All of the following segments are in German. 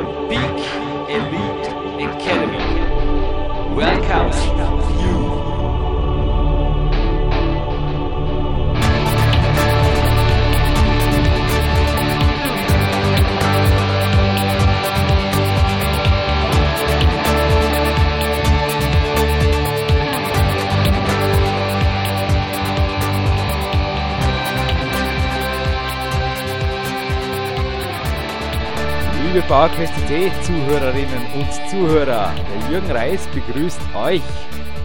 the Peak Elite Academy welcomes you. Liebe PowerQuest.de Zuhörerinnen und Zuhörer, der Jürgen Reis begrüßt euch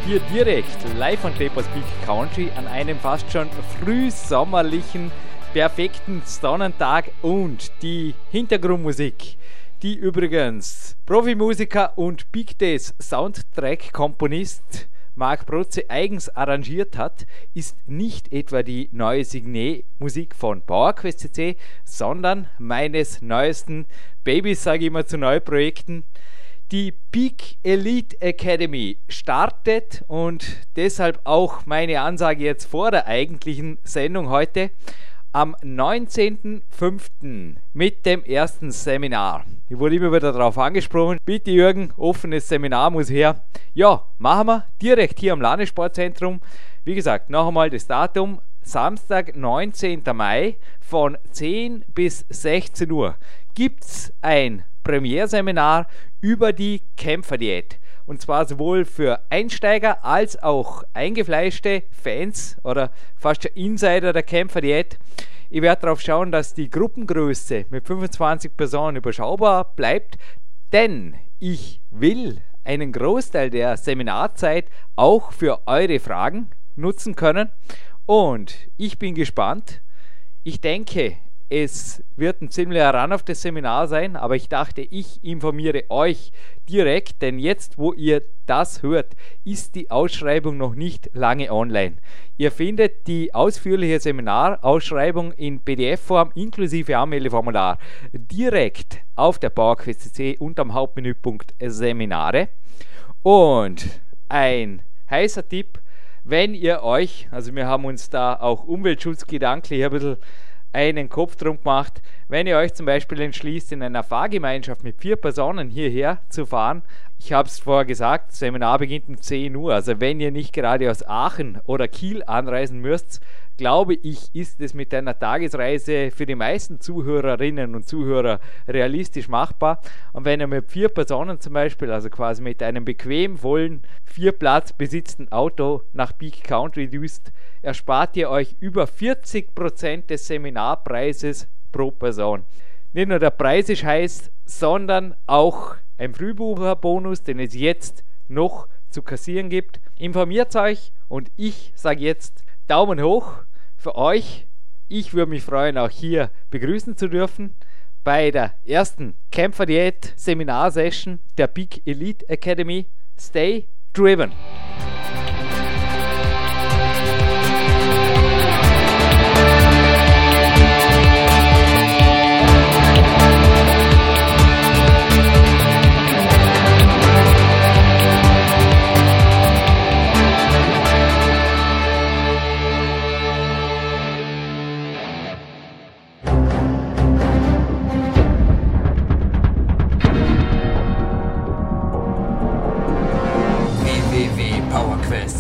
hier direkt live von Tapers Peak Country an einem fast schon frühsommerlichen, perfekten Sonnentag und die Hintergrundmusik, die übrigens Profimusiker und Big Days Soundtrack-Komponist Marc Protze eigens arrangiert hat, ist nicht etwa die neue Signet-Musik von PowerQuest CC, sondern meines neuesten Babys, sage ich immer zu Neuprojekten. Die Peak Elite Academy startet und deshalb auch meine Ansage jetzt vor der eigentlichen Sendung heute am 19.05. mit dem ersten Seminar. Ich wurde immer wieder darauf angesprochen. Bitte Jürgen, offenes Seminar muss her. Ja, machen wir direkt hier am Landessportzentrum. Wie gesagt, noch einmal das Datum. Samstag, 19. Mai von 10 bis 16 Uhr gibt es ein Premierseminar über die Kämpferdiät. Und zwar sowohl für Einsteiger als auch eingefleischte Fans oder fast Insider der Kämpferdiät. Ich werde darauf schauen, dass die Gruppengröße mit 25 Personen überschaubar bleibt, denn ich will einen Großteil der Seminarzeit auch für eure Fragen nutzen können. Und ich bin gespannt. Ich denke, es wird ein ziemlicher Ran auf das Seminar sein, aber ich dachte, ich informiere euch direkt, denn jetzt, wo ihr das hört, ist die Ausschreibung noch nicht lange online. Ihr findet die ausführliche Seminarausschreibung in PDF-Form inklusive Anmeldeformular direkt auf der PowerQuest.cc unterm Hauptmenüpunkt Seminare. Und ein heißer Tipp, wenn ihr euch, also wir haben uns da auch umweltschutzgedanklich ein bisschen einen Kopf drum gemacht, wenn ihr euch zum Beispiel entschließt, in einer Fahrgemeinschaft mit vier Personen hierher zu fahren. Ich habe es vorher gesagt, Seminar beginnt um 10 Uhr. Also wenn ihr nicht gerade aus Aachen oder Kiel anreisen müsst, glaube ich, ist es mit einer Tagesreise für die meisten Zuhörerinnen und Zuhörer realistisch machbar. Und wenn ihr mit vier Personen zum Beispiel, also quasi mit einem bequem vollen, vier Platz besitzten Auto nach Peak Country düst, erspart ihr euch über 40% des Seminarpreises pro Person. Nicht nur der Preis ist heiß, sondern auch ein Frühbucherbonus, den es jetzt noch zu kassieren gibt. Informiert euch und ich sage jetzt Daumen hoch für euch. Ich würde mich freuen, auch hier begrüßen zu dürfen bei der ersten Kämpferdiät Seminar-Session der Big Elite Academy. Stay driven!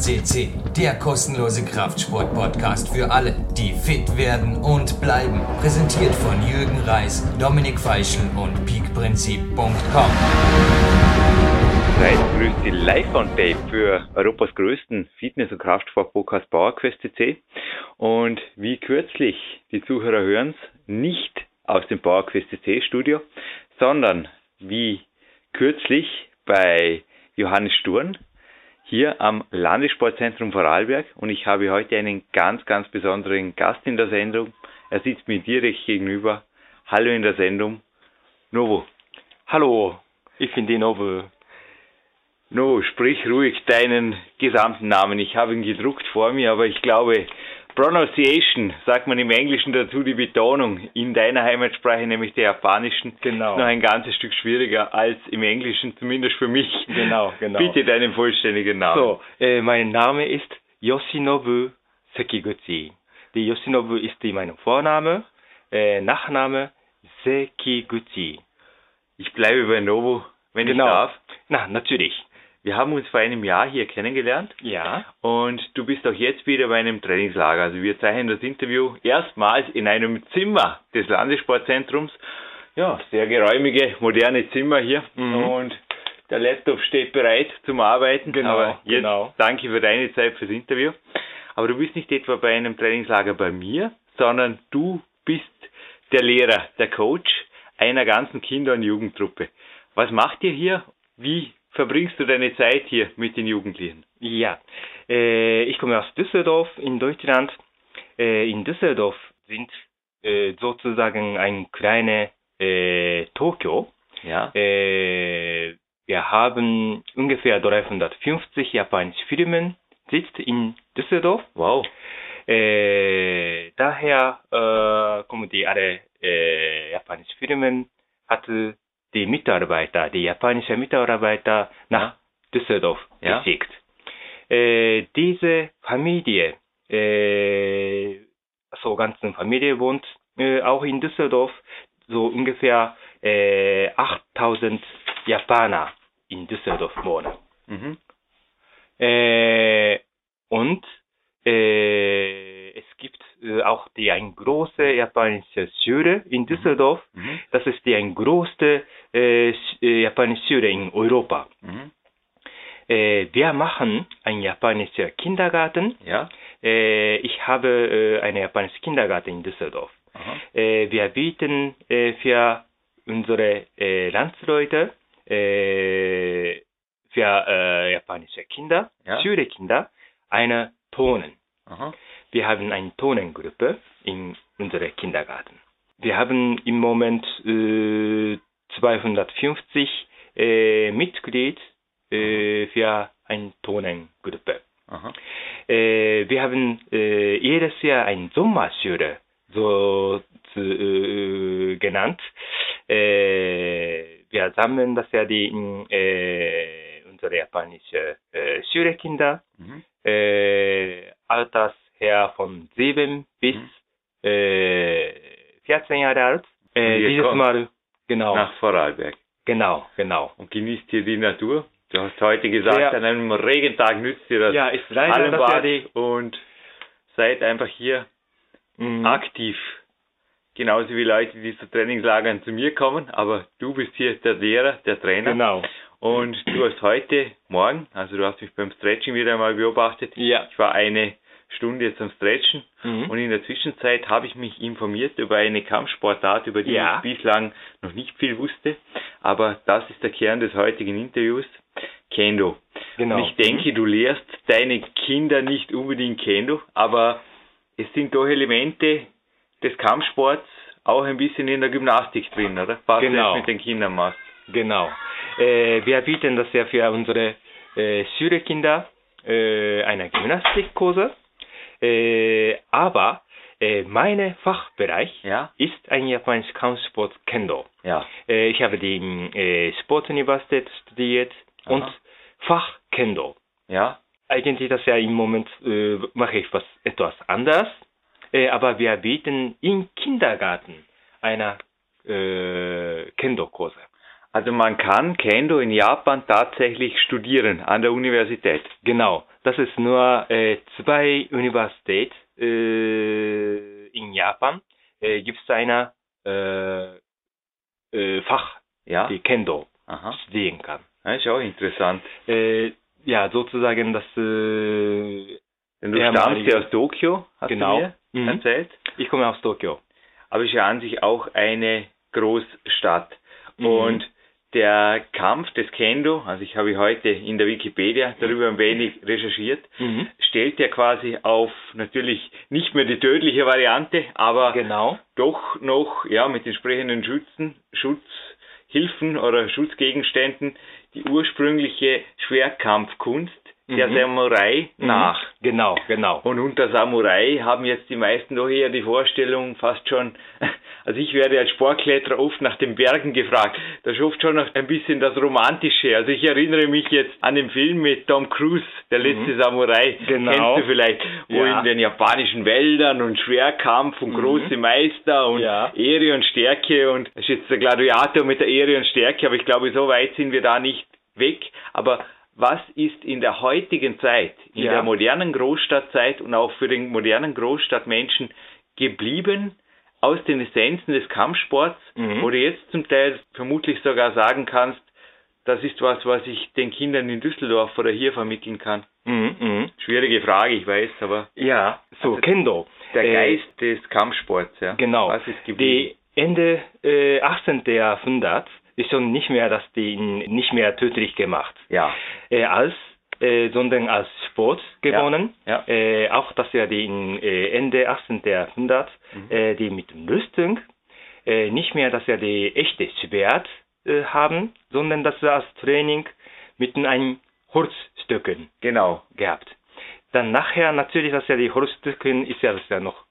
CC, der kostenlose Kraftsport-Podcast für alle, die fit werden und bleiben. Präsentiert von Jürgen Reis, Dominik Feischl und peakprinzip.com. Reis grüßt Sie live on tape für Europas größten Fitness- und Kraftsport-Podcast PowerQuest. Und wie kürzlich, die Zuhörer hören es, nicht aus dem PowerQuest CC Studio, sondern wie kürzlich bei Johannes Sturn, hier am Landessportzentrum Vorarlberg und ich habe heute einen ganz, ganz besonderen Gast in der Sendung. Er sitzt mir direkt gegenüber. Hallo in der Sendung. Novo. Hallo, ich bin die Novo. No, sprich ruhig deinen gesamten Namen. Ich habe ihn gedruckt vor mir, aber ich glaube, Pronunciation, sagt man im Englischen dazu, die Betonung in deiner Heimatsprache, nämlich der japanischen, genau. ist noch ein ganzes Stück schwieriger als im Englischen, zumindest für mich. Genau, genau. Bitte deinen vollständigen Namen. So, äh, mein Name ist Yoshinobu Sekiguchi. Die Yoshinobu ist die mein Vorname, äh, Nachname Sekiguchi. Ich bleibe bei Novo, wenn Genau. ich darf. Na, natürlich. Wir haben uns vor einem Jahr hier kennengelernt Ja. und du bist auch jetzt wieder bei einem Trainingslager. Also wir zeichnen das Interview erstmals in einem Zimmer des Landessportzentrums. Ja, sehr geräumige, moderne Zimmer hier Mhm. und der Laptop steht bereit zum Arbeiten. Genau, Aber jetzt genau. danke für deine Zeit fürs Interview. Aber du bist nicht etwa bei einem Trainingslager bei mir, sondern du bist der Lehrer, der Coach einer ganzen Kinder- und Jugendtruppe. Was macht ihr hier? Wie verbringst du deine Zeit hier mit den Jugendlichen? Ja, äh, ich komme aus Düsseldorf in Deutschland. Äh, in Düsseldorf sind äh, sozusagen ein kleine äh, Tokio. Ja. Äh, wir haben ungefähr 350 japanische Firmen sitzt in Düsseldorf. Wow. Äh, daher kommen die alle japanischen Firmen hat die Mitarbeiter, die japanischen Mitarbeiter nach Düsseldorf Ja. geschickt. Äh, diese Familie, äh, so ganzen Familie wohnt äh, auch in Düsseldorf, so ungefähr äh, 8000 Japaner in Düsseldorf wohnen. Mhm. Und gibt äh, auch die eine große japanische Schule in Düsseldorf. Mhm. Das ist die eine größte äh, äh, japanische Schule in Europa. Mhm. Äh, wir machen einen japanischen Kindergarten. Ja. Äh, ich habe äh, einen japanischen Kindergarten in Düsseldorf. Äh, wir bieten für unsere Landsleute, für japanische Kinder, Ja. Schulkinder, eine Tonen. Wir haben eine Tonengruppe in unserem Kindergarten. Wir haben im Moment äh, 250 äh, Mitglied äh, für eine Tonengruppe. Äh, wir haben äh, jedes Jahr eine Sommerschule so zu, äh, genannt. Äh, wir sammeln das ja die äh, unsere japanische äh, Schulkinder Mhm. Alters her von 7 bis Mhm. äh, 14 Jahre alt. Äh, dieses Mal genau, Nach Vorarlberg. genau, genau. Und genießt hier die Natur. Du hast heute gesagt, Ja. an einem Regentag nützt ihr das Ja, ist leider das ja Hallenbad die und seid einfach hier Mhm. aktiv. Genauso wie Leute, die zu Trainingslagern zu mir kommen, aber du bist hier der Lehrer, der Trainer. Genau. Und du hast heute Morgen, also du hast mich beim Stretching wieder einmal beobachtet. Ja. Ich war eine Stunde am Stretchen Mhm. und in der Zwischenzeit habe ich mich informiert über eine Kampfsportart, über die Ja. ich bislang noch nicht viel wusste. Aber das ist der Kern des heutigen Interviews. Kendo. Genau. Und ich denke, du lehrst deine Kinder nicht unbedingt Kendo, aber es sind doch Elemente des Kampfsports auch ein bisschen in der Gymnastik drin, oder? Was Genau. du mit den Kindern machst. Genau. Äh, wir bieten das ja für unsere äh, Schulkinder äh, eine Gymnastikkurse. Äh, aber äh, mein Fachbereich Ja? ist ein japanischer Kampfsport Kendo. Ja. Äh, ich habe die äh, Sportuniversität studiert und Aha. Fach Kendo. Ja? Eigentlich das ja im Moment äh, mache ich was etwas anders, äh, aber wir bieten im Kindergarten eine äh, Kendo-Kurse. Also man kann Kendo in Japan tatsächlich studieren an der Universität. Genau, das ist nur äh, zwei Universität äh, in Japan. Äh, Gibt es eine äh, äh, Fach, Ja? die Kendo Aha. studieren kann. Das ist auch interessant. Äh, ja, sozusagen das. Äh, Denn du stammst ja aus Tokio, hast Genau. du mir Mhm. erzählt. ich komme aus Tokio. Aber es ist ja an sich auch eine Großstadt. Mhm. Der Kampf des Kendo, also ich habe heute in der Wikipedia darüber ein wenig recherchiert, Mhm. stellt ja quasi auf natürlich nicht mehr die tödliche Variante, aber Genau. doch noch ja mit entsprechenden Schützen, Schutzhilfen oder Schutzgegenständen die ursprüngliche Schwerkampfkunst der Mhm. Samurai Mhm. nach. Genau, genau. Und unter Samurai haben jetzt die meisten doch eher die Vorstellung fast schon Also ich werde als Sportkletterer oft nach den Bergen gefragt. Da ist oft schon noch ein bisschen das Romantische. Also ich erinnere mich jetzt an den Film mit Tom Cruise, Der letzte mhm. Samurai. Genau. Kennst du vielleicht, wo ja. in den japanischen Wäldern und Schwerkampf und mhm. große Meister und ja. Ehre und Stärke und das ist jetzt der Gladiator mit der Ehre und Stärke, aber ich glaube, so weit sind wir da nicht weg. Aber was ist in der heutigen Zeit, in ja. der modernen Großstadtzeit und auch für den modernen Großstadtmenschen geblieben aus den Essenzen des Kampfsports, mhm. wo du jetzt zum Teil vermutlich sogar sagen kannst, das ist was, was ich den Kindern in Düsseldorf oder hier vermitteln kann. Mhm, mh. Schwierige Frage, ich weiß, aber. Ja, so, also Kendo. Der äh, Geist des Kampfsports, ja. Genau. Was ist geblieben? Die Ende äh, 18. Jahrhundert ist schon nicht mehr, dass die nicht mehr tödlich gemacht. Ja. Äh, als äh, sondern als Sport gewonnen. Ja, ja. Äh, auch dass er die in, Ende 18. Jahrhundert mhm. die mit Rüstung nicht mehr, dass er die echte Schwert haben, sondern dass er als Training mit einem Holzstücken genau gehabt. Dann nachher natürlich, dass er die Holzstücken ist ja, das ja noch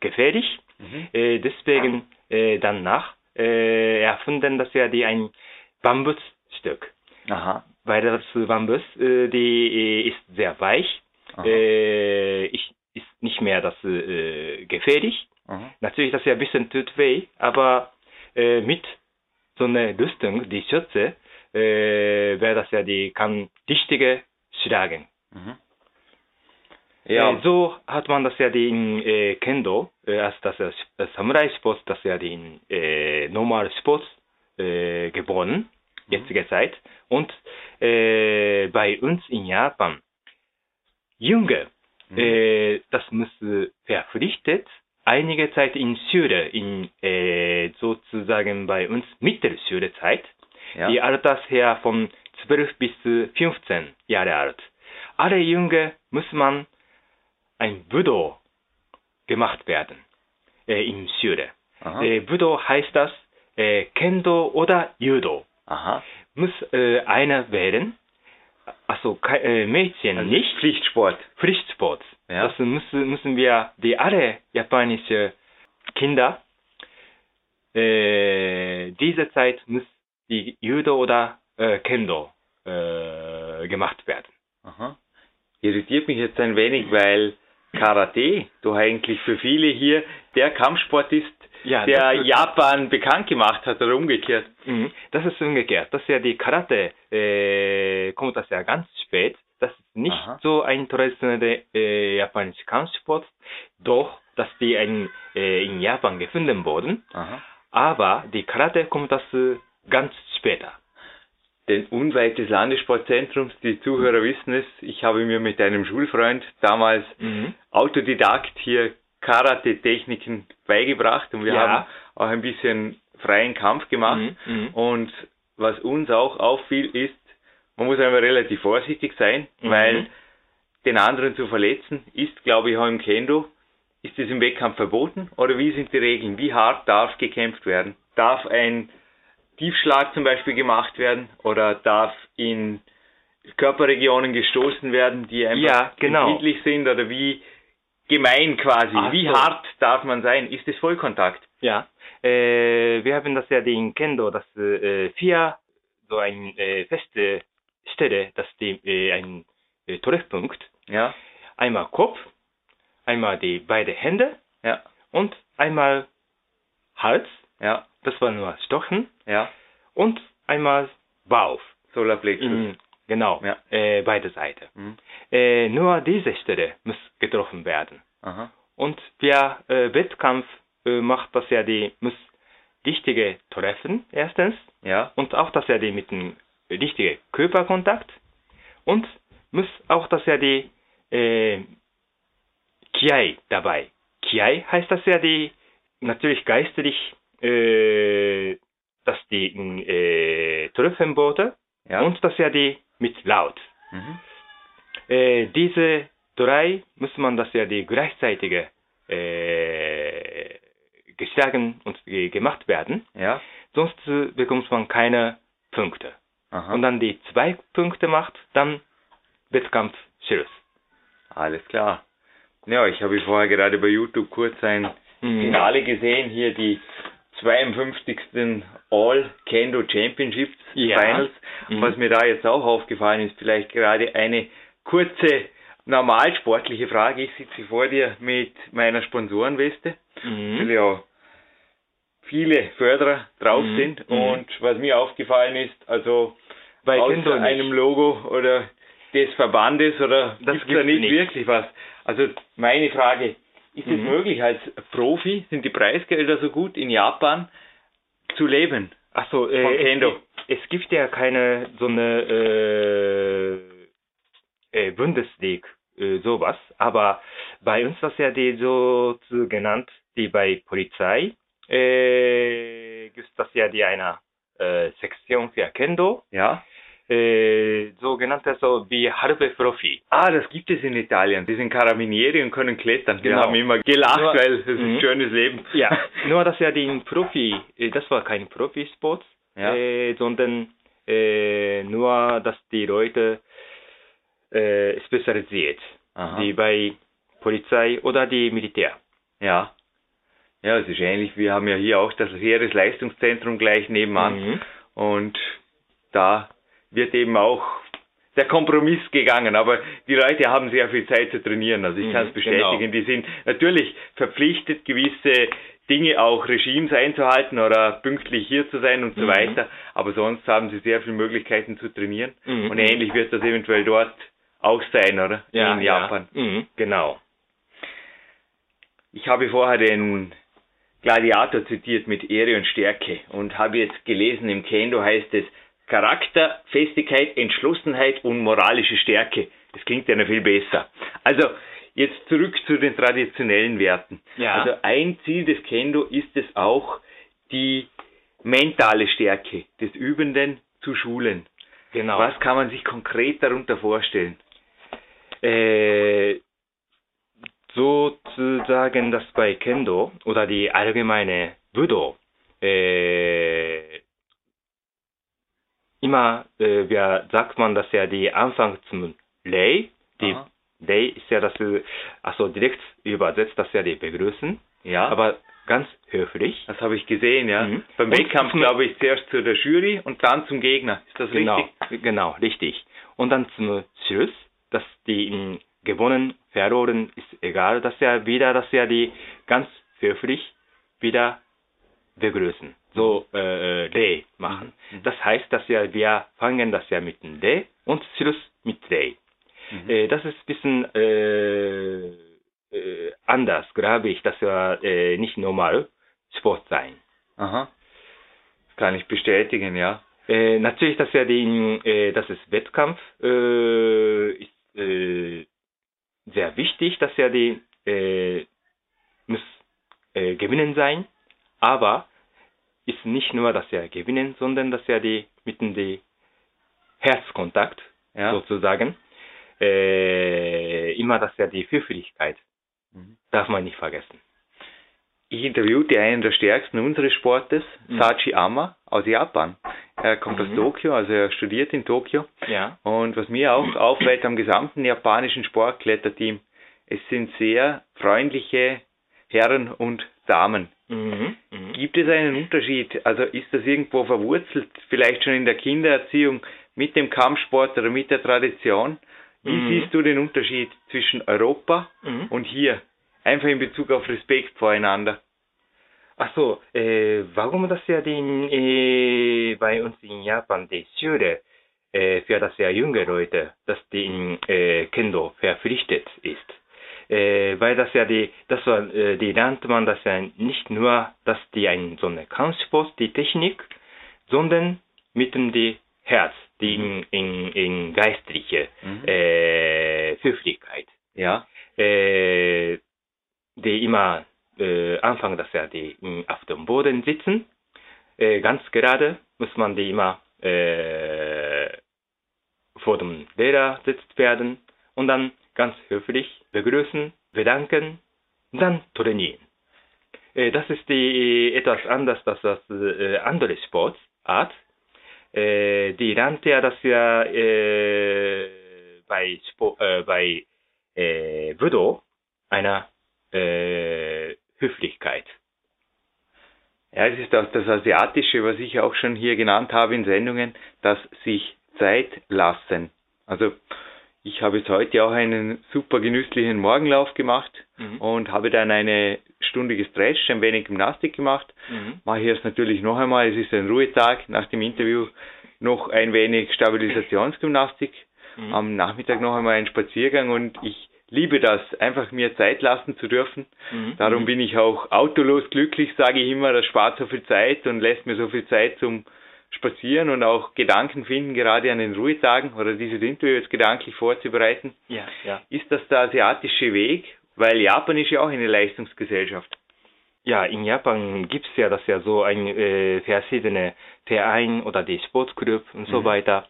gefährlich. Mhm. Äh, deswegen äh, danach äh, erfunden, dass er die ein Bambusstück. Aha. Weil das Bambus, äh, die äh, ist sehr weich, äh, ich, ist nicht mehr das äh, gefährlich. Aha. Natürlich, das ja ein bisschen tut weh, aber äh, mit so einer Rüstung, die Schürze, äh, wäre das ja die kann dichtige schlagen. Mhm. Ja. So hat man das ja die in äh, Kendo, als das Samurai-Sport, das ja die in äh, normal Sport äh, mhm. jetzige Zeit. Und äh, bei uns in Japan, Junge, mhm. äh, das muss verpflichtet, einige Zeit in Schule, in äh, sozusagen bei uns Mittelschulezeit, ja. die Altersher von 12 bis 15 Jahre alt. Alle Junge muss man ein Budo gemacht werden äh, in Schule. Äh, Budo heißt das äh, Kendo oder Judo. Aha. Muss äh, einer wählen. Also äh, Mädchen also nicht. Pflichtsport. Pflichtsport. Ja. Das müssen, müssen wir die alle japanische Kinder äh, diese Zeit muss die Judo oder äh, Kendo äh, gemacht werden. Aha. Irritiert mich jetzt ein wenig, weil Karate, du eigentlich für viele hier der Kampfsport ist, ja, der Japan bekannt gemacht hat oder umgekehrt. Mhm. Das ist umgekehrt. Das ist ja die Karate, äh, kommt das ja ganz spät. Das ist nicht Aha. so ein traditioneller äh, japanischer Kampfsport, doch, dass die ein, äh, in Japan gefunden wurden. Aha. Aber die Karate kommt das äh, ganz später. Denn unweit des Landessportzentrums, die Zuhörer wissen es, ich habe mir mit einem Schulfreund damals mhm. Autodidakt hier Karate-Techniken beigebracht und wir ja. haben auch ein bisschen freien Kampf gemacht. Mhm. mhm. Und was uns auch auffiel, ist, man muss einfach relativ vorsichtig sein, mhm. weil den anderen zu verletzen ist, glaube ich, auch im Kendo, ist es im Wettkampf verboten oder wie sind die Regeln? Wie hart darf gekämpft werden? Darf ein Tiefschlag zum Beispiel gemacht werden oder darf in Körperregionen gestoßen werden, die einfach ja, genau. empfindlich sind oder wie gemein quasi, Ach wie so. hart darf man sein? Ist es Vollkontakt? Ja, äh, wir haben das ja in Kendo, dass äh, vier so eine äh, feste Stelle, dass die äh, ein äh, Treffpunkt, ja, einmal Kopf, einmal die beiden Hände, ja, und einmal Hals, ja, das war nur Stochen. Ja. Und einmal Bauch. Solarplexus. Mhm, genau. Ja. Äh, beide Seiten. Mhm. Äh, nur diese Stelle muss getroffen werden. Aha. Und wer äh, Wettkampf äh, macht, dass er die muss richtige treffen erstens. Ja. Und auch, dass er die mit dem richtigen Körperkontakt und muss auch, dass er die äh, Kiai dabei. Kiai heißt, dass er die natürlich geistlich äh, dass die äh, Tröpfchenboote ja. und dass ja die mit Laut. Mhm. Äh, diese drei muss man das ja die gleichzeitige äh, geschlagen und äh, gemacht werden. Ja. Sonst äh, bekommt man keine Punkte. Aha. Und dann die zwei Punkte macht, dann Wettkampf Schluss. Alles klar. Ja, ich habe vorher gerade bei YouTube kurz ein mhm. Finale gesehen, hier die 52. All Kendo Championships Ja. Finals. Mhm. Was mir da jetzt auch aufgefallen ist, vielleicht gerade eine kurze normal sportliche Frage. Ich sitze vor dir mit meiner Sponsorenweste, Mhm. weil ja viele Förderer drauf Mhm. sind. Mhm. Und was mir aufgefallen ist, also Bei außer einem Logo oder des Verbandes oder Das gibt's da nicht, nicht. wirklich was. Also meine Frage, ist es Mhm. möglich als Profi, sind die Preisgelder so gut in Japan zu leben? Achso, äh, es, es gibt ja keine so eine äh, äh, Bundesliga, äh, sowas, aber bei uns das ja die so zu genannt, die bei Polizei äh, gibt das ja die eine äh, Sektion für Kendo, Ja. Äh, so genannt so wie halbe Profi. Ah, das gibt es in Italien. Die sind Carabinieri und können klettern. Wir Genau. haben immer gelacht, Nur- weil es ist ein Mhm. schönes Leben. Ja, nur dass ja den Profi, äh, das war kein Profisport, Ja. äh, sondern äh, nur, dass die Leute äh, spezialisiert, Aha. die bei Polizei oder die Militär. Ja. Ja, es ist ähnlich. Wir haben ja hier auch das Heeresleistungszentrum gleich nebenan. Mhm. Und da wird eben auch der Kompromiss gegangen. Aber die Leute haben sehr viel Zeit zu trainieren. Also ich Mhm, kann es bestätigen. genau. Die sind natürlich verpflichtet, gewisse Dinge auch Regimes einzuhalten oder pünktlich hier zu sein und so Mhm. weiter. Aber sonst haben sie sehr viele Möglichkeiten zu trainieren. Mhm. Und ähnlich wird das eventuell dort auch sein, oder? Wie in Japan. Ja. Mhm, genau. Ich habe vorher den Gladiator zitiert mit Ehre und Stärke und habe jetzt gelesen, im Kendo heißt es Charakter, Festigkeit, Entschlossenheit und moralische Stärke. Das klingt ja noch viel besser. Also jetzt zurück zu den traditionellen Werten. Ja. Also ein Ziel des Kendo ist es auch, die mentale Stärke des Übenden zu schulen. Genau. Was kann man sich konkret darunter vorstellen? Äh, sozusagen, dass bei Kendo oder die allgemeine Budo, äh, immer, äh, wer sagt man, dass ja die Anfang zum Lei, die Aha. Lei ist ja das, also direkt übersetzt, das ja die begrüßen, Ja, aber ganz höflich. das habe ich gesehen, ja. Mhm. Beim Wettkampf glaube ich zuerst zu der Jury und dann zum Gegner. Ist das Genau, richtig? genau, richtig. Und dann zum Schluss, dass die mh, gewonnen, verloren, ist egal, dass ja wieder, dass ja die ganz höflich wieder begrüßen. So, äh, äh, Lei machen. Mhm. Das heißt, dass ja wir fangen das ja mit dem Lei und Schluss mit Lei. Mhm. Äh, das ist ein bisschen äh, äh, anders, glaube ich, dass ja äh, nicht normal Sport sein. Aha. Das kann ich bestätigen, ja. Äh, natürlich, dass ja die, äh, das ist Wettkampf, äh, ist äh, sehr wichtig, dass ja die äh, muss äh, gewinnen sein, aber ist nicht nur, dass ja gewinnen, sondern dass ja die mit dem die Herzkontakt Ja. sozusagen äh, immer, dass ja die Höflichkeit Mhm. darf man nicht vergessen. Ich interviewte einen der stärksten unseres Sportes, Mhm. Sachi Ama aus Japan. Er kommt aus Mhm. Tokio, also er studiert in Tokio. Ja. Und was mir auch auffällt am gesamten japanischen Sportkletterteam, es sind sehr freundliche Herren und Damen. Mhm. Mhm. Gibt es einen Unterschied? Also ist das irgendwo verwurzelt, vielleicht schon in der Kindererziehung mit dem Kampfsport oder mit der Tradition? Wie Mhm. siehst du den Unterschied zwischen Europa Mhm. und hier? Einfach in Bezug auf Respekt voreinander. Ach so, äh, warum das ja den, äh, bei uns in Japan die Schule äh, für das ja junge Leute, dass die in äh, Kendo verpflichtet ist. Äh, weil das ja die, das war, äh, die lernt man das ja nicht nur, dass die ein so eine Kampfsport, die Technik, sondern mit dem die Herz, die in, in, in geistliche Mhm. äh, Höflichkeit Ja. äh, die immer äh, Anfang das ja die auf dem Boden sitzen, äh, ganz gerade muss man die immer äh, vor dem Lehrer sitzt werden und dann ganz höflich begrüßen, bedanken, dann trainieren. Äh, das ist die etwas anders als das äh, andere Sportart. Äh, die lernt ja das ja bei, Sport, bei Budo einer Höflichkeit. Ja, es ist auch das Asiatische, was ich auch schon hier genannt habe in Sendungen, das sich Zeit lassen. Also ich habe jetzt heute auch einen super genüsslichen Morgenlauf gemacht Mhm. und habe dann eine Stunde gestretcht, ein wenig Gymnastik gemacht. Mhm. Mache ich jetzt natürlich noch einmal, es ist ein Ruhetag, nach dem Interview noch ein wenig Stabilisationsgymnastik. Mhm. Am Nachmittag noch einmal einen Spaziergang und ich liebe das, einfach mir Zeit lassen zu dürfen. Mhm. Darum bin ich auch autolos glücklich, sage ich immer, das spart so viel Zeit und lässt mir so viel Zeit zum Spazieren und auch Gedanken finden, gerade an den Ruhetagen oder dieses Interview jetzt gedanklich vorzubereiten. Ja, ja. Ist das der asiatische Weg? Weil Japan ist ja auch eine Leistungsgesellschaft. Ja, in Japan gibt's ja das ja so ein äh, verschiedene Verein oder die Sportclub und so Mhm. weiter.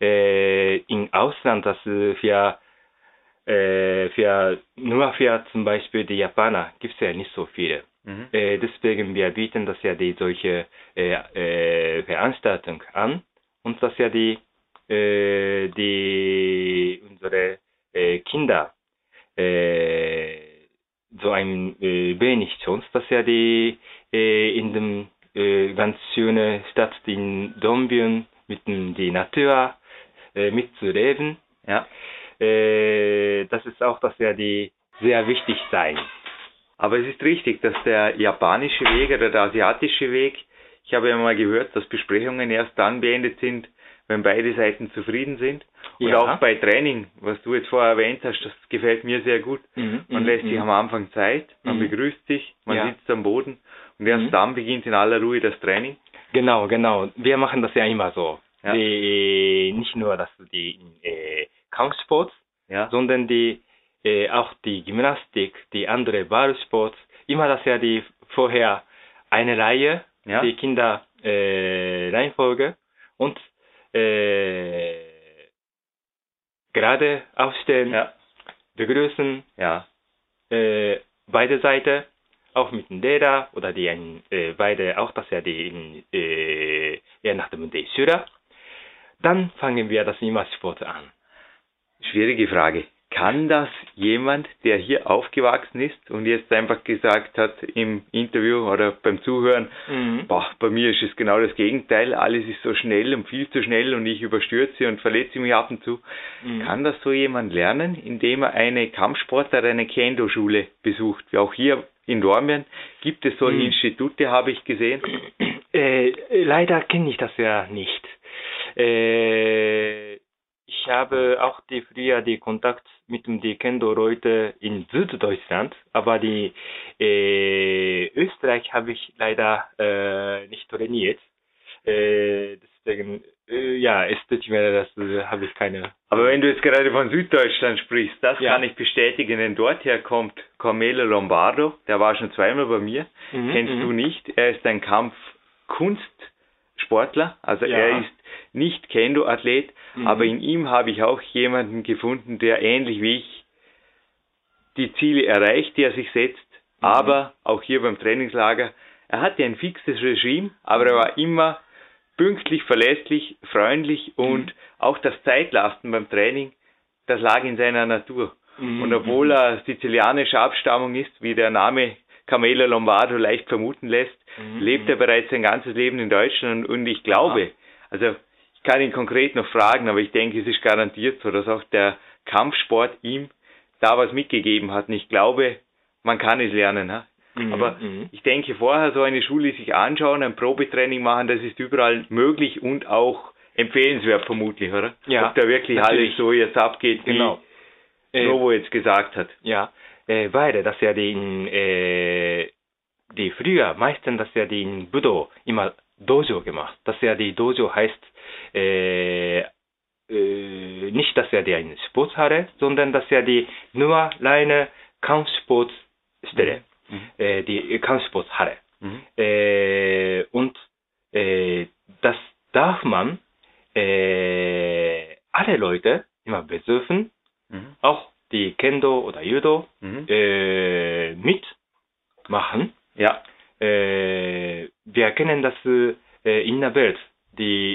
Äh, Im Ausland, das äh, für, äh, für nur für zum Beispiel die Japaner gibt's ja nicht so viele. Mhm. Äh, deswegen wir bieten das ja die solche äh, äh, Veranstaltung an und das ja die äh, die unsere äh, Kinder äh, so ein wenig Chance, dass ja die in dem ganz schöne Stadt in Dongbyon mit dem die Natur mitzuleben. Ja. Das ist auch, dass ja die sehr wichtig sein. Aber es ist richtig, dass der japanische Weg oder der asiatische Weg, ich habe ja mal gehört, dass Besprechungen erst dann beendet sind, wenn beide Seiten zufrieden sind. Und Ja. auch bei Training, was du jetzt vorher erwähnt hast, das gefällt mir sehr gut. Mhm, Man mhm, lässt sich mhm. am Anfang Zeit, man Mhm. begrüßt sich, man Ja. sitzt am Boden und erst dann beginnt in aller Ruhe das Training. Genau, genau. Wir machen das ja immer so. Ja. Die, nicht nur das die äh, Kampfsport, Ja. sondern die äh, auch die Gymnastik, die andere Ballsport, immer das ja die vorher eine Reihe, Ja. die Kinder äh, Reihenfolge und äh, gerade aufstellen, Ja. begrüßen, Ja. äh, beide Seiten, auch mit dem Lehrer oder die äh, beide, auch das ja die, äh, je nachdem die Schüler. Dann fangen wir das immer Sport an. Schwierige Frage. Kann das jemand, der hier aufgewachsen ist und jetzt einfach gesagt hat im Interview oder beim Zuhören, Mhm. boah, bei mir ist es genau das Gegenteil, alles ist so schnell und viel zu schnell und ich überstürze und verletze mich ab und zu. Mhm. Kann das so jemand lernen, indem er eine Kampfsport- oder eine Kendo-Schule besucht? Wie auch hier in Dormien gibt es solche Mhm. Institute, habe ich gesehen. Äh, leider kenne ich das ja nicht. Äh, ich habe auch die früher die Kontakt mit dem die Kendo-Leute in Süddeutschland, aber die äh, Österreich habe ich leider äh, nicht trainiert. Äh, deswegen, äh, ja, es tut mir, das äh, habe ich keine. Aber wenn du jetzt gerade von Süddeutschland sprichst, das Ja. kann ich bestätigen, denn dorther kommt Carmelo Lombardo, der war schon zweimal bei mir, Mhm, kennst mhm. du nicht, er ist ein Kampfkunstsportler, also Ja. er ist nicht Kendo-Athlet, Mhm. aber in ihm habe ich auch jemanden gefunden, der ähnlich wie ich die Ziele erreicht, die er sich setzt, Mhm. aber auch hier beim Trainingslager, er hatte ein fixes Regime, aber er war immer pünktlich, verlässlich, freundlich Mhm. und auch das Zeitlasten beim Training, das lag in seiner Natur. Mhm. Und obwohl er sizilianischer Abstammung ist, wie der Name Camelo Lombardo leicht vermuten lässt, Mhm. lebt er bereits sein ganzes Leben in Deutschland und ich glaube, also ich kann ihn konkret noch fragen, aber ich denke, es ist garantiert so, dass auch der Kampfsport ihm da was mitgegeben hat. Und ich glaube, man kann es lernen. Ha? Mhm, Aber mhm. ich denke, vorher so eine Schule sich anschauen, ein Probetraining machen, das ist überall möglich und auch empfehlenswert vermutlich, oder? Ja, Ob da wirklich natürlich. alles so jetzt abgeht, Genau. wie Äh, Novo jetzt gesagt hat. Ja, äh, weil das ja die, äh, die früher meistens das ja die in Budo immer Dojo gemacht. Das ja die Dojo heißt äh, äh, nicht, dass ja die eine Sporthalle, sondern dass ja die nur reine Kampfsportstelle, Mhm. äh, die Kampfsporthalle. Mhm. Äh, und äh, das darf man äh, alle Leute immer besuchen, Mhm. auch die Kendo oder Judo Mhm. äh, mitmachen. Ja. Äh, wir kennen das äh, in der Welt, die,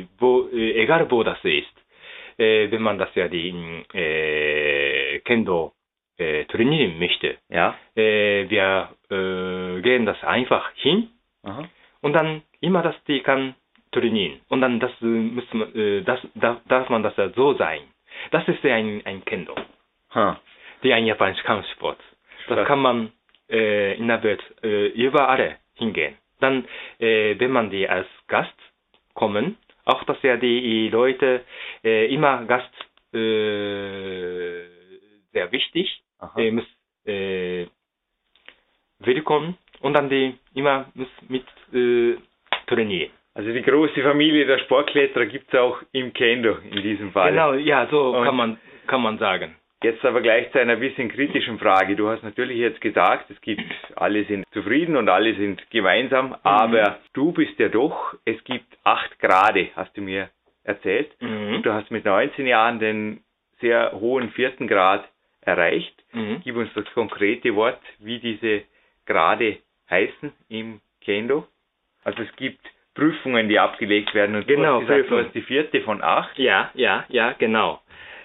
äh, wo, äh, egal wo das ist, wenn man das ja die Kendo trainieren möchte. Ja. Wir gehen das einfach hin Aha. Und dann immer das die kann trainieren. Und dann das muss man, das darf, man das ja so sein. Das ist ja ein, ein Kendo, Ha. wie ein japanischer Kampfsport. Das kann man äh, in der Welt äh, überall hingehen. Dann, äh, wenn man die als Gast kommen, auch dass ja die Leute äh, immer Gast äh, sehr wichtig, äh, muss äh, willkommen und dann die immer muss mit äh, trainieren. Also die große Familie der Sportkletterer gibt es auch im Kendo in diesem Fall. Genau, ja, so Und- kann man kann man sagen. Jetzt aber gleich zu einer bisschen kritischen Frage. Du hast natürlich jetzt gesagt, es gibt, alle sind zufrieden und alle sind gemeinsam, aber du bist ja doch, es gibt acht Grade, hast du mir erzählt. Mhm. Und du hast mit 19 Jahren den sehr hohen vierten Grad erreicht. Mhm. Gib uns das konkrete Wort, wie diese Grade heißen im Kendo. Also es gibt Prüfungen, die abgelegt werden und Genau, du hast gesagt, du hast die vierte von acht. Ja, ja, ja, genau.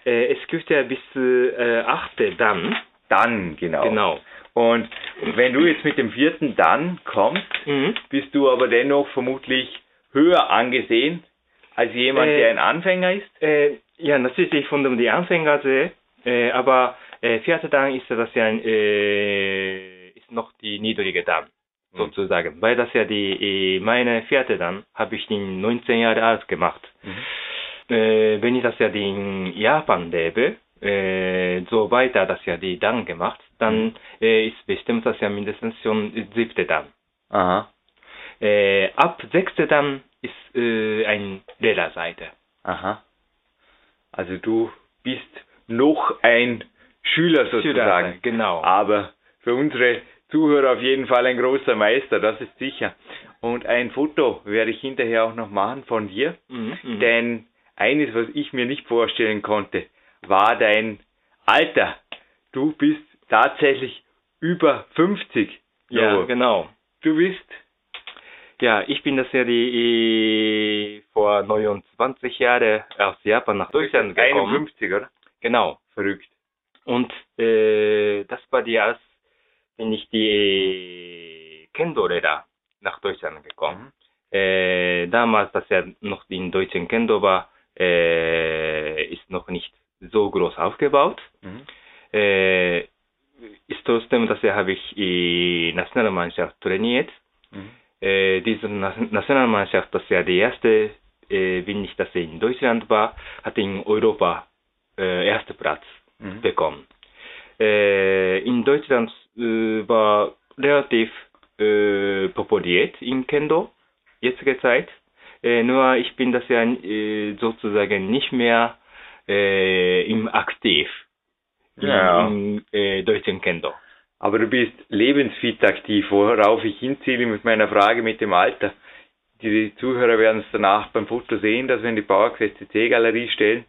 Äh, es gibt ja bis äh, achte dann. Dann, genau. Genau. Und wenn du jetzt mit dem vierten dann kommst, Mhm. bist du aber dennoch vermutlich höher angesehen als jemand, Äh, der ein Anfänger ist. Äh, ja, natürlich von dem die Anfänger sehe, äh, aber äh, vierte dann ist das ja ein, äh, ist noch die niedrige dann Mhm. sozusagen, weil das ja die äh, meine vierte dann habe ich in 19 Jahre alt gemacht. Äh, wenn ich das ja in Japan lebe, äh, so weiter das ja die dann gemacht, dann äh, ist bestimmt das ja mindestens schon siebte dann. Aha, Äh, ab sechste dann ist äh, ein Lehrerseite. aha. Also du bist noch ein Schüler sozusagen. genau. Aber für unsere Zuhörer auf jeden Fall ein großer Meister, das ist sicher. Und ein Foto werde ich hinterher auch noch machen von dir. Mhm, mhm. Denn eines, was ich mir nicht vorstellen konnte, war dein Alter. Du bist tatsächlich über 50. ja, genau. Du bist, Ja, ich bin das ja die äh, vor 29 Jahren aus Japan nach Deutschland gekommen. 51, oder? Genau. Verrückt. Und äh, das war die als bin ich die äh, Kendo-Lehrer nach Deutschland gekommen. Äh, damals, das ja noch in deutschen Kendo war, äh, ist noch nicht so groß aufgebaut. Mhm. Äh, ist trotzdem, dass habe ich die Nationalmannschaft trainiert. Mhm. Äh, diese Nationalmannschaft, das ja die erste, äh, bin ich, dass in Deutschland war, hat in Europa äh, erste Platz Mhm. bekommen. Äh, in Deutschland äh, war relativ äh, populiert in Kendo, jetzige Zeit. Äh, nur ich bin das ja äh, sozusagen nicht mehr äh, im aktiv Ja. im äh, deutschen Kendo. Aber du bist lebensfit aktiv, worauf ich hinziele mit meiner Frage mit dem Alter. Die Zuhörer werden es danach beim Foto sehen, dass wir in die PowerQuest CC Galerie stellen.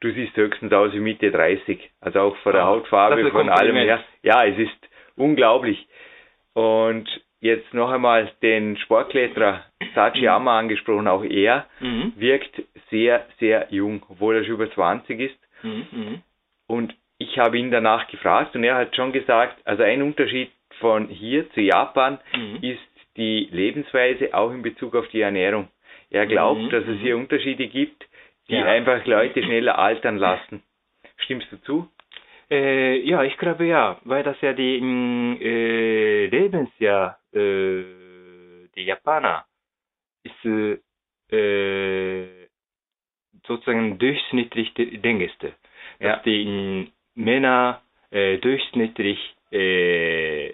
Du siehst höchstens aus wie Mitte 30. Also auch von der Ah, Hautfarbe, von allem her. Ja, es ist unglaublich. Und jetzt noch einmal den Sportkletterer Sachiyama angesprochen. Auch er Mhm. wirkt sehr, sehr jung, obwohl er schon über 20 ist. Mhm. Mhm. Und ich habe ihn danach gefragt und er hat schon gesagt, also ein Unterschied von hier zu Japan Mhm. ist die Lebensweise auch in Bezug auf die Ernährung. Er glaubt, Mhm, dass es mhm. hier Unterschiede gibt, die Ja. einfach Leute schneller altern lassen. Stimmst du zu? Äh, ja, ich glaube ja, weil das ja die mh, äh, Lebensjahr äh, die Japaner ist äh, sozusagen durchschnittlich die längste. Ja. Dass die Männer äh, durchschnittlich äh,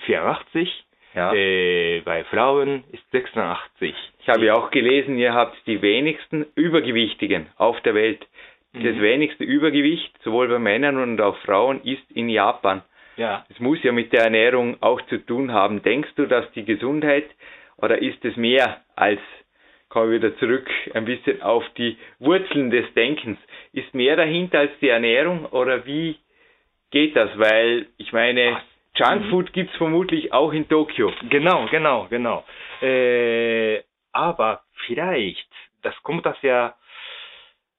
84, Ja. äh, bei Frauen ist 86. Ich habe ja auch gelesen, ihr habt die wenigsten Übergewichtigen auf der Welt. Das Mhm. wenigste Übergewicht, sowohl bei Männern und auch Frauen, ist in Japan. Ja. Es muss ja mit der Ernährung auch zu tun haben. Denkst du, dass die Gesundheit oder ist es mehr als, kommen wir wieder zurück ein bisschen auf die Wurzeln des Denkens, ist mehr dahinter als die Ernährung oder wie geht das? Weil ich meine, Junkfood gibt es vermutlich auch in Tokio. Genau, genau, genau. Äh, aber vielleicht, das kommt das ja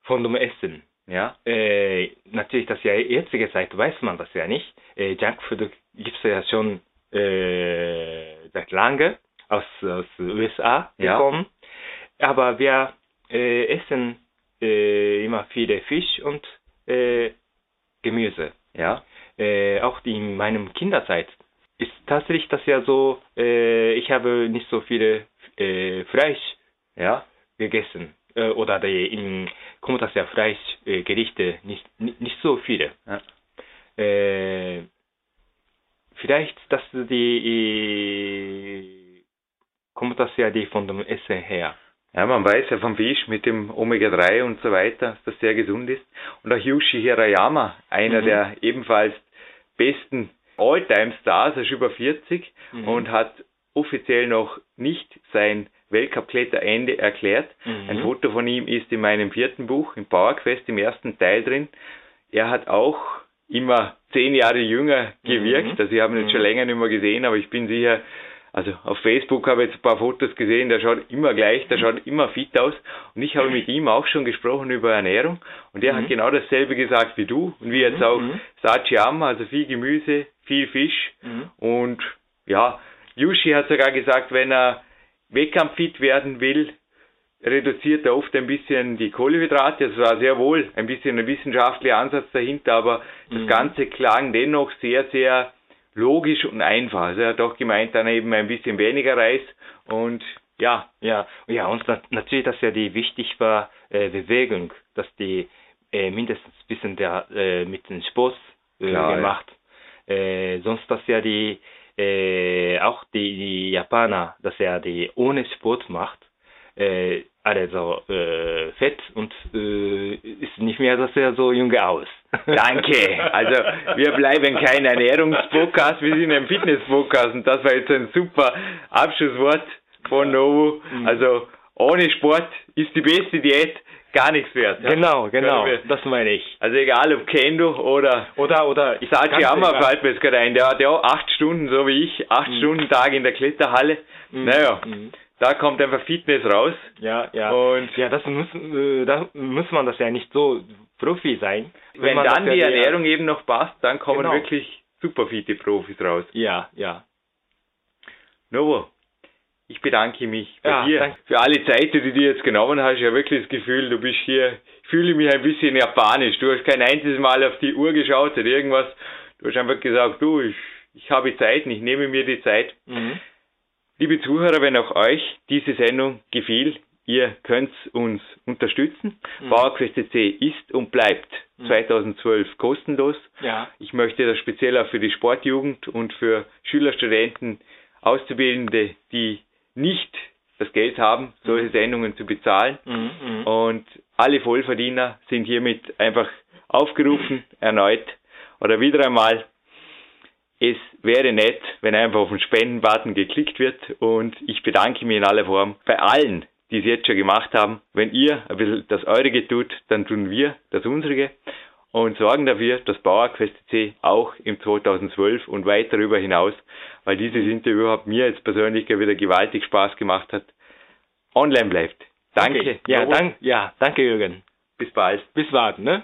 von dem Essen. Ja, Äh, natürlich, das ja jetzige Zeit weiß man das ja nicht. Äh, Junkfood gibt es ja schon äh, seit lange. aus, aus USA Ja. gekommen. Aber wir äh, essen äh, immer viele Fisch und äh, Gemüse. Ja. Äh, auch in meinem Kinderzeit ist tatsächlich das ja so, ich habe nicht so viele Fleisch Ja. gegessen. Äh, oder die, in, kommt das ja Fleischgerichte äh, Gerichte nicht, nicht, nicht so viele. Äh, vielleicht, dass die, äh, kommt das ja die von dem Essen her. Ja, man weiß ja vom Fisch mit dem Omega-3 und so weiter, dass das sehr gesund ist. Und auch Yushi Hirayama, einer Mhm. der ebenfalls besten All-Time-Stars, er ist über 40 Mhm. und hat offiziell noch nicht sein Weltcup-Kletterende erklärt. Mhm. Ein Foto von ihm ist in meinem vierten Buch, im PowerQuest, im ersten Teil drin. Er hat auch immer zehn Jahre jünger gewirkt. Mhm. Also ich habe ihn jetzt schon Mhm. länger nicht mehr gesehen, aber ich bin sicher, also auf Facebook habe ich jetzt ein paar Fotos gesehen, der schaut immer gleich, der schaut immer fit aus. Und ich habe mit ihm auch schon gesprochen über Ernährung und er Mhm. hat genau dasselbe gesagt wie du und wie jetzt Mhm, auch mhm. Sachiyama, also viel Gemüse, viel Fisch Mhm. und ja, Yushi hat sogar gesagt, wenn er wettkampffit werden will, reduziert er oft ein bisschen die Kohlenhydrate. Das war sehr wohl ein bisschen ein wissenschaftlicher Ansatz dahinter, aber das Mhm. Ganze klang dennoch sehr, sehr logisch und einfach. Also er hat auch gemeint, dann eben ein bisschen weniger Reis und ja, Ja, ja, und nat natürlich, dass ja die wichtig war, äh, Bewegung, dass die äh, mindestens ein bisschen der, äh, mit dem Sport äh, Klar, gemacht. Äh, sonst, dass ja die, äh, auch die, die Japaner, dass ja die ohne Sport macht, äh, alle so äh, fett und äh, ist nicht mehr, dass er so jung aus. danke. Also wir bleiben kein Ernährungspodcast, wir sind ein Fitnesspodcast und das war jetzt ein super Abschlusswort von Novo. Mhm. Also ohne Sport ist die beste Diät gar nichts wert. ja? genau, genau, wir- das meine ich. Also egal ob Kendo oder Oder, oder, ich Sachiyama ganz fällt mir jetzt gerade ein, der hat ja acht Stunden, so wie ich, acht Mhm. Stunden Tag in der Kletterhalle. Mhm. Naja, Mhm. da kommt einfach Fitness raus. Ja, ja. Und ja, das muss, äh, da muss man das ja nicht so Profi sein. wenn man dann die ja Ernährung eben noch passt, dann kommen Genau. wirklich super fitte Profis raus. Ja, ja. Novo, ich bedanke mich bei Ja, dir danke. für alle Zeit, die du dir jetzt genommen hast. Ich habe wirklich das Gefühl, du bist hier, ich fühle mich ein bisschen japanisch. Du hast kein einziges Mal auf die Uhr geschaut oder irgendwas. Du hast einfach gesagt, du, ich, ich habe Zeit und ich nehme mir die Zeit. Mhm. Liebe Zuhörer, wenn auch euch diese Sendung gefiel, ihr könnt uns unterstützen. Mhm. PowerQuest CC ist und bleibt 2012 kostenlos. Ja. Ich möchte das speziell auch für die Sportjugend und für Schüler, Studenten, Auszubildende, die nicht das Geld haben, solche Sendungen zu bezahlen. Mhm. Mhm. Und alle Vollverdiener sind hiermit einfach aufgerufen, erneut oder wieder einmal. Es wäre nett, wenn einfach auf den Spendenbutton geklickt wird und ich bedanke mich in aller Form bei allen, die es jetzt schon gemacht haben. Wenn ihr ein bisschen das Eurige tut, dann tun wir das Unsere und sorgen dafür, dass PowerQuest C auch im 2012 und weit darüber hinaus, weil dieses Interview hat mir jetzt persönlich wieder gewaltig Spaß gemacht hat, online bleibt. Danke. Okay. Ja, dank, ja, danke Jürgen. Bis bald. Bis warten, ne?